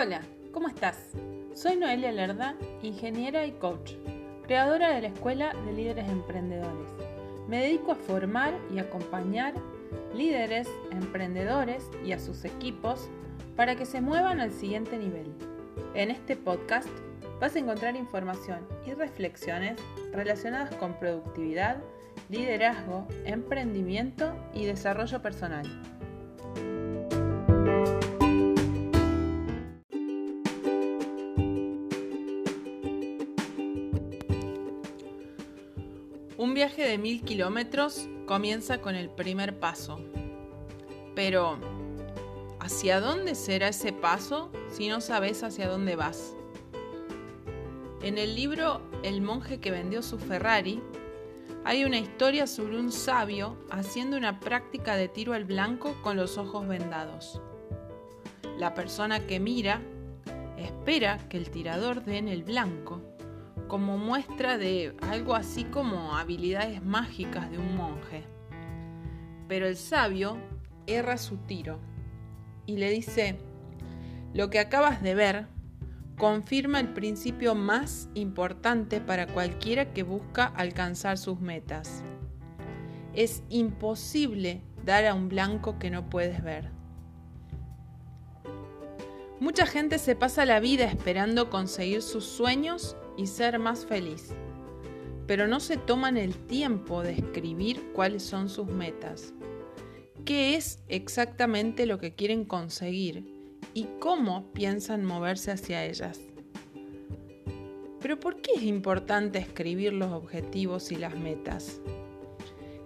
Hola, ¿cómo estás? Soy Noelia Lerda, ingeniera y coach, creadora de la Escuela de Líderes Emprendedores. Me dedico a formar y acompañar líderes, emprendedores y a sus equipos para que se muevan al siguiente nivel. En este podcast vas a encontrar información y reflexiones relacionadas con productividad, liderazgo, emprendimiento y desarrollo personal. Un viaje de mil kilómetros comienza con el primer paso. Pero, ¿hacia dónde será ese paso si no sabes hacia dónde vas? En el libro El monje que vendió su Ferrari, hay una historia sobre un sabio haciendo una práctica de tiro al blanco con los ojos vendados. La persona que mira espera que el tirador dé en el blanco como muestra de algo así como habilidades mágicas de un monje. Pero el sabio erra su tiro y le dice, lo que acabas de ver confirma el principio más importante para cualquiera que busca alcanzar sus metas. Es imposible dar a un blanco que no puedes ver. Mucha gente se pasa la vida esperando conseguir sus sueños y ser más feliz, pero no se toman el tiempo de escribir cuáles son sus metas, qué es exactamente lo que quieren conseguir y cómo piensan moverse hacia ellas. Pero ¿por qué es importante escribir los objetivos y las metas?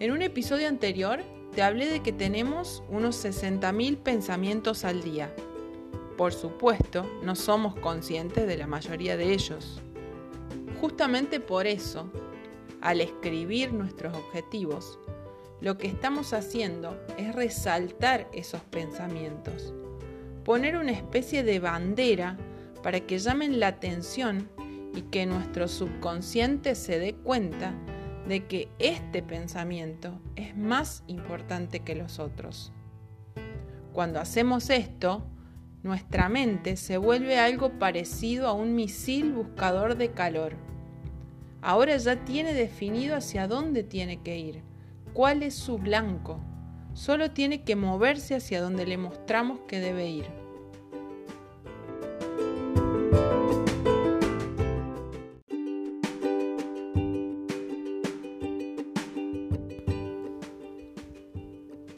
En un episodio anterior te hablé de que tenemos unos 60.000 pensamientos al día. Por supuesto, no somos conscientes de la mayoría de ellos. Justamente por eso, al escribir nuestros objetivos, lo que estamos haciendo es resaltar esos pensamientos, poner una especie de bandera para que llamen la atención y que nuestro subconsciente se dé cuenta de que este pensamiento es más importante que los otros. Cuando hacemos esto, nuestra mente se vuelve algo parecido a un misil buscador de calor Ahora ya tiene definido hacia dónde tiene que ir, cuál es su blanco. Solo tiene que moverse hacia donde le mostramos que debe ir.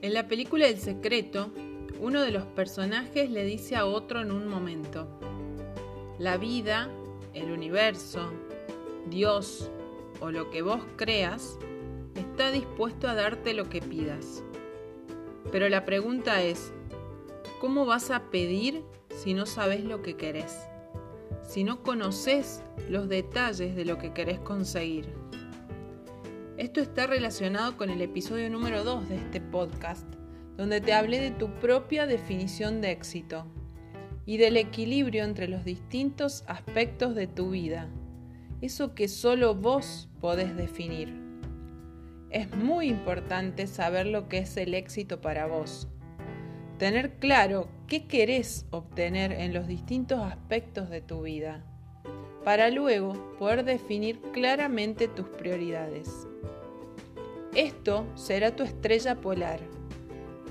En la película El Secreto, uno de los personajes le dice a otro en un momento, la vida, el universo, Dios o lo que vos creas está dispuesto a darte lo que pidas. Pero la pregunta es, ¿cómo vas a pedir si no sabes lo que querés? Si no conoces los detalles de lo que querés conseguir. Esto está relacionado con el episodio número 2 de este podcast, donde te hablé de tu propia definición de éxito y del equilibrio entre los distintos aspectos de tu vida eso que solo vos podés definir. Es muy importante saber lo que es el éxito para vos. Tener claro qué querés obtener en los distintos aspectos de tu vida, para luego poder definir claramente tus prioridades. Esto será tu estrella polar,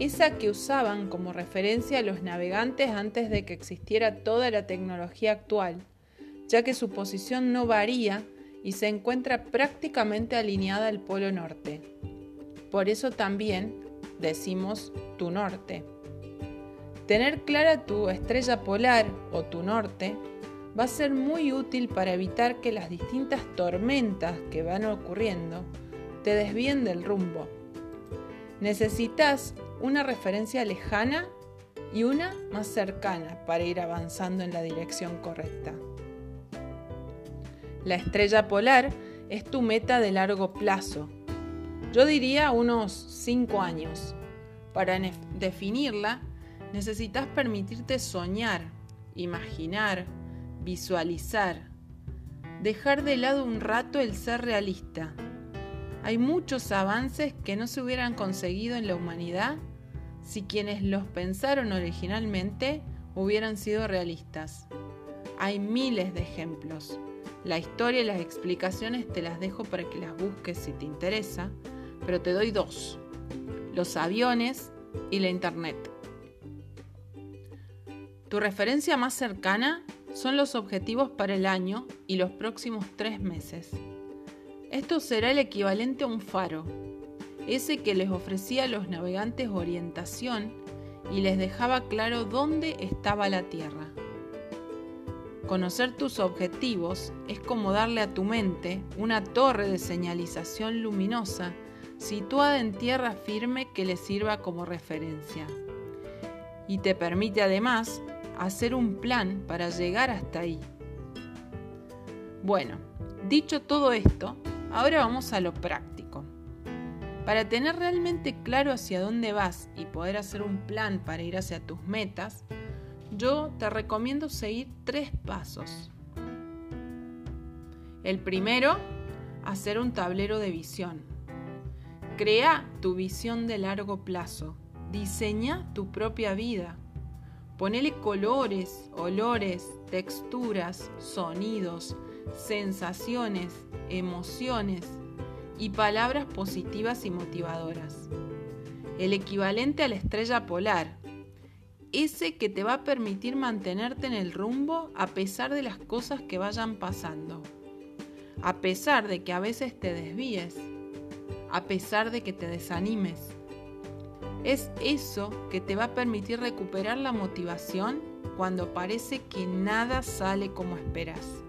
esa que usaban como referencia los navegantes antes de que existiera toda la tecnología actual ya que su posición no varía y se encuentra prácticamente alineada al polo norte. Por eso también decimos tu norte. Tener clara tu estrella polar o tu norte va a ser muy útil para evitar que las distintas tormentas que van ocurriendo te desvíen del rumbo. Necesitas una referencia lejana y una más cercana para ir avanzando en la dirección correcta. La estrella polar es tu meta de largo plazo. Yo diría unos 5 años. Para definirla, necesitas permitirte soñar, imaginar, visualizar. Dejar de lado un rato el ser realista. Hay muchos avances que no se hubieran conseguido en la humanidad si quienes los pensaron originalmente hubieran sido realistas. Hay miles de ejemplos. La historia y las explicaciones te las dejo para que las busques si te interesa, pero te doy dos. Los aviones y la internet. Tu referencia más cercana son los objetivos para el año y los próximos tres meses. Esto será el equivalente a un faro, ese que les ofrecía a los navegantes orientación y les dejaba claro dónde estaba la Tierra. Conocer tus objetivos es como darle a tu mente una torre de señalización luminosa situada en tierra firme que le sirva como referencia. Y te permite además hacer un plan para llegar hasta ahí. Bueno, dicho todo esto, ahora vamos a lo práctico. Para tener realmente claro hacia dónde vas y poder hacer un plan para ir hacia tus metas, yo te recomiendo seguir tres pasos. El primero, hacer un tablero de visión. Crea tu visión de largo plazo. Diseña tu propia vida. Ponele colores, olores, texturas, sonidos, sensaciones, emociones y palabras positivas y motivadoras. El equivalente a la estrella polar, ese que te va a permitir mantenerte en el rumbo a pesar de las cosas que vayan pasando, a pesar de que a veces te desvíes, a pesar de que te desanimes. Es eso que te va a permitir recuperar la motivación cuando parece que nada sale como esperas.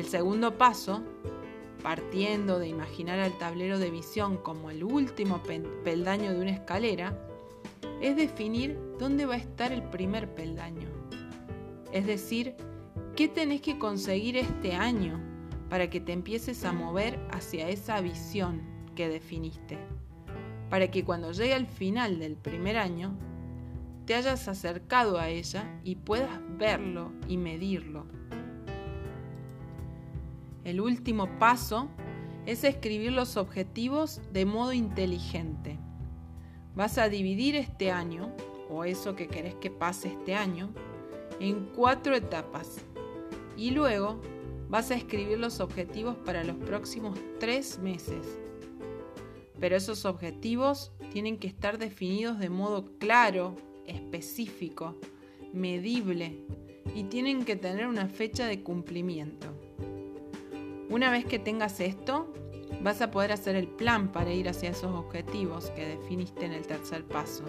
El segundo paso partiendo de imaginar al tablero de visión como el último peldaño de una escalera, es definir dónde va a estar el primer peldaño. Es decir, qué tenés que conseguir este año para que te empieces a mover hacia esa visión que definiste. Para que cuando llegue al final del primer año, te hayas acercado a ella y puedas verlo y medirlo el último paso es escribir los objetivos de modo inteligente. Vas a dividir este año, o eso que querés que pase este año, en cuatro etapas. Y luego vas a escribir los objetivos para los próximos tres meses. Pero esos objetivos tienen que estar definidos de modo claro, específico, medible y tienen que tener una fecha de cumplimiento. Una vez que tengas esto, vas a poder hacer el plan para ir hacia esos objetivos que definiste en el tercer paso.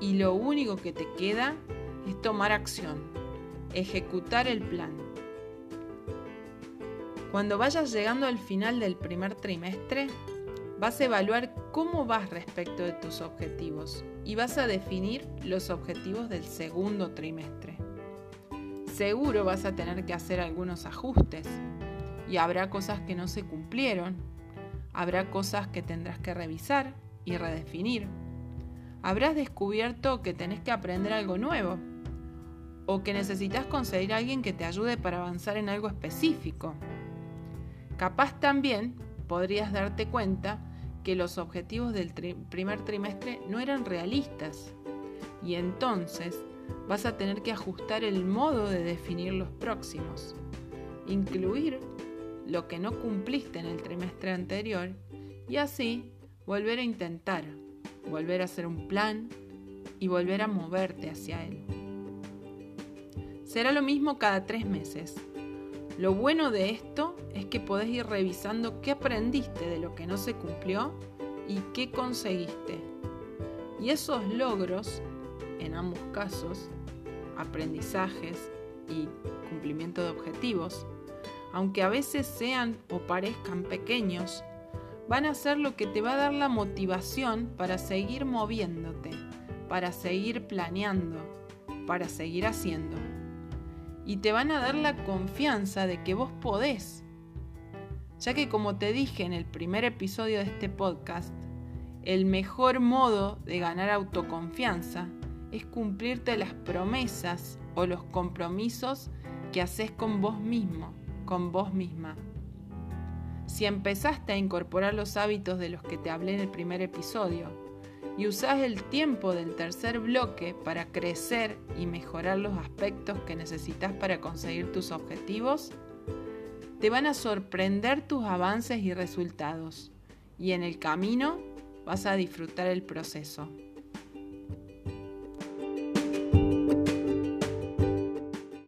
Y lo único que te queda es tomar acción, ejecutar el plan. Cuando vayas llegando al final del primer trimestre, vas a evaluar cómo vas respecto de tus objetivos y vas a definir los objetivos del segundo trimestre. Seguro vas a tener que hacer algunos ajustes, y habrá cosas que no se cumplieron, habrá cosas que tendrás que revisar y redefinir. Habrás descubierto que tenés que aprender algo nuevo o que necesitas conseguir a alguien que te ayude para avanzar en algo específico. Capaz también podrías darte cuenta que los objetivos del primer trimestre no eran realistas y entonces vas a tener que ajustar el modo de definir los próximos, incluir lo que no cumpliste en el trimestre anterior y así volver a intentar, volver a hacer un plan y volver a moverte hacia él. Será lo mismo cada tres meses. Lo bueno de esto es que podés ir revisando qué aprendiste de lo que no se cumplió y qué conseguiste. Y esos logros, en ambos casos, aprendizajes y cumplimiento de objetivos, aunque a veces sean o parezcan pequeños, van a ser lo que te va a dar la motivación para seguir moviéndote, para seguir planeando, para seguir haciendo. Y te van a dar la confianza de que vos podés. Ya que como te dije en el primer episodio de este podcast, el mejor modo de ganar autoconfianza es cumplirte las promesas o los compromisos que haces con vos mismo con vos misma. Si empezaste a incorporar los hábitos de los que te hablé en el primer episodio y usás el tiempo del tercer bloque para crecer y mejorar los aspectos que necesitas para conseguir tus objetivos, te van a sorprender tus avances y resultados y en el camino vas a disfrutar el proceso.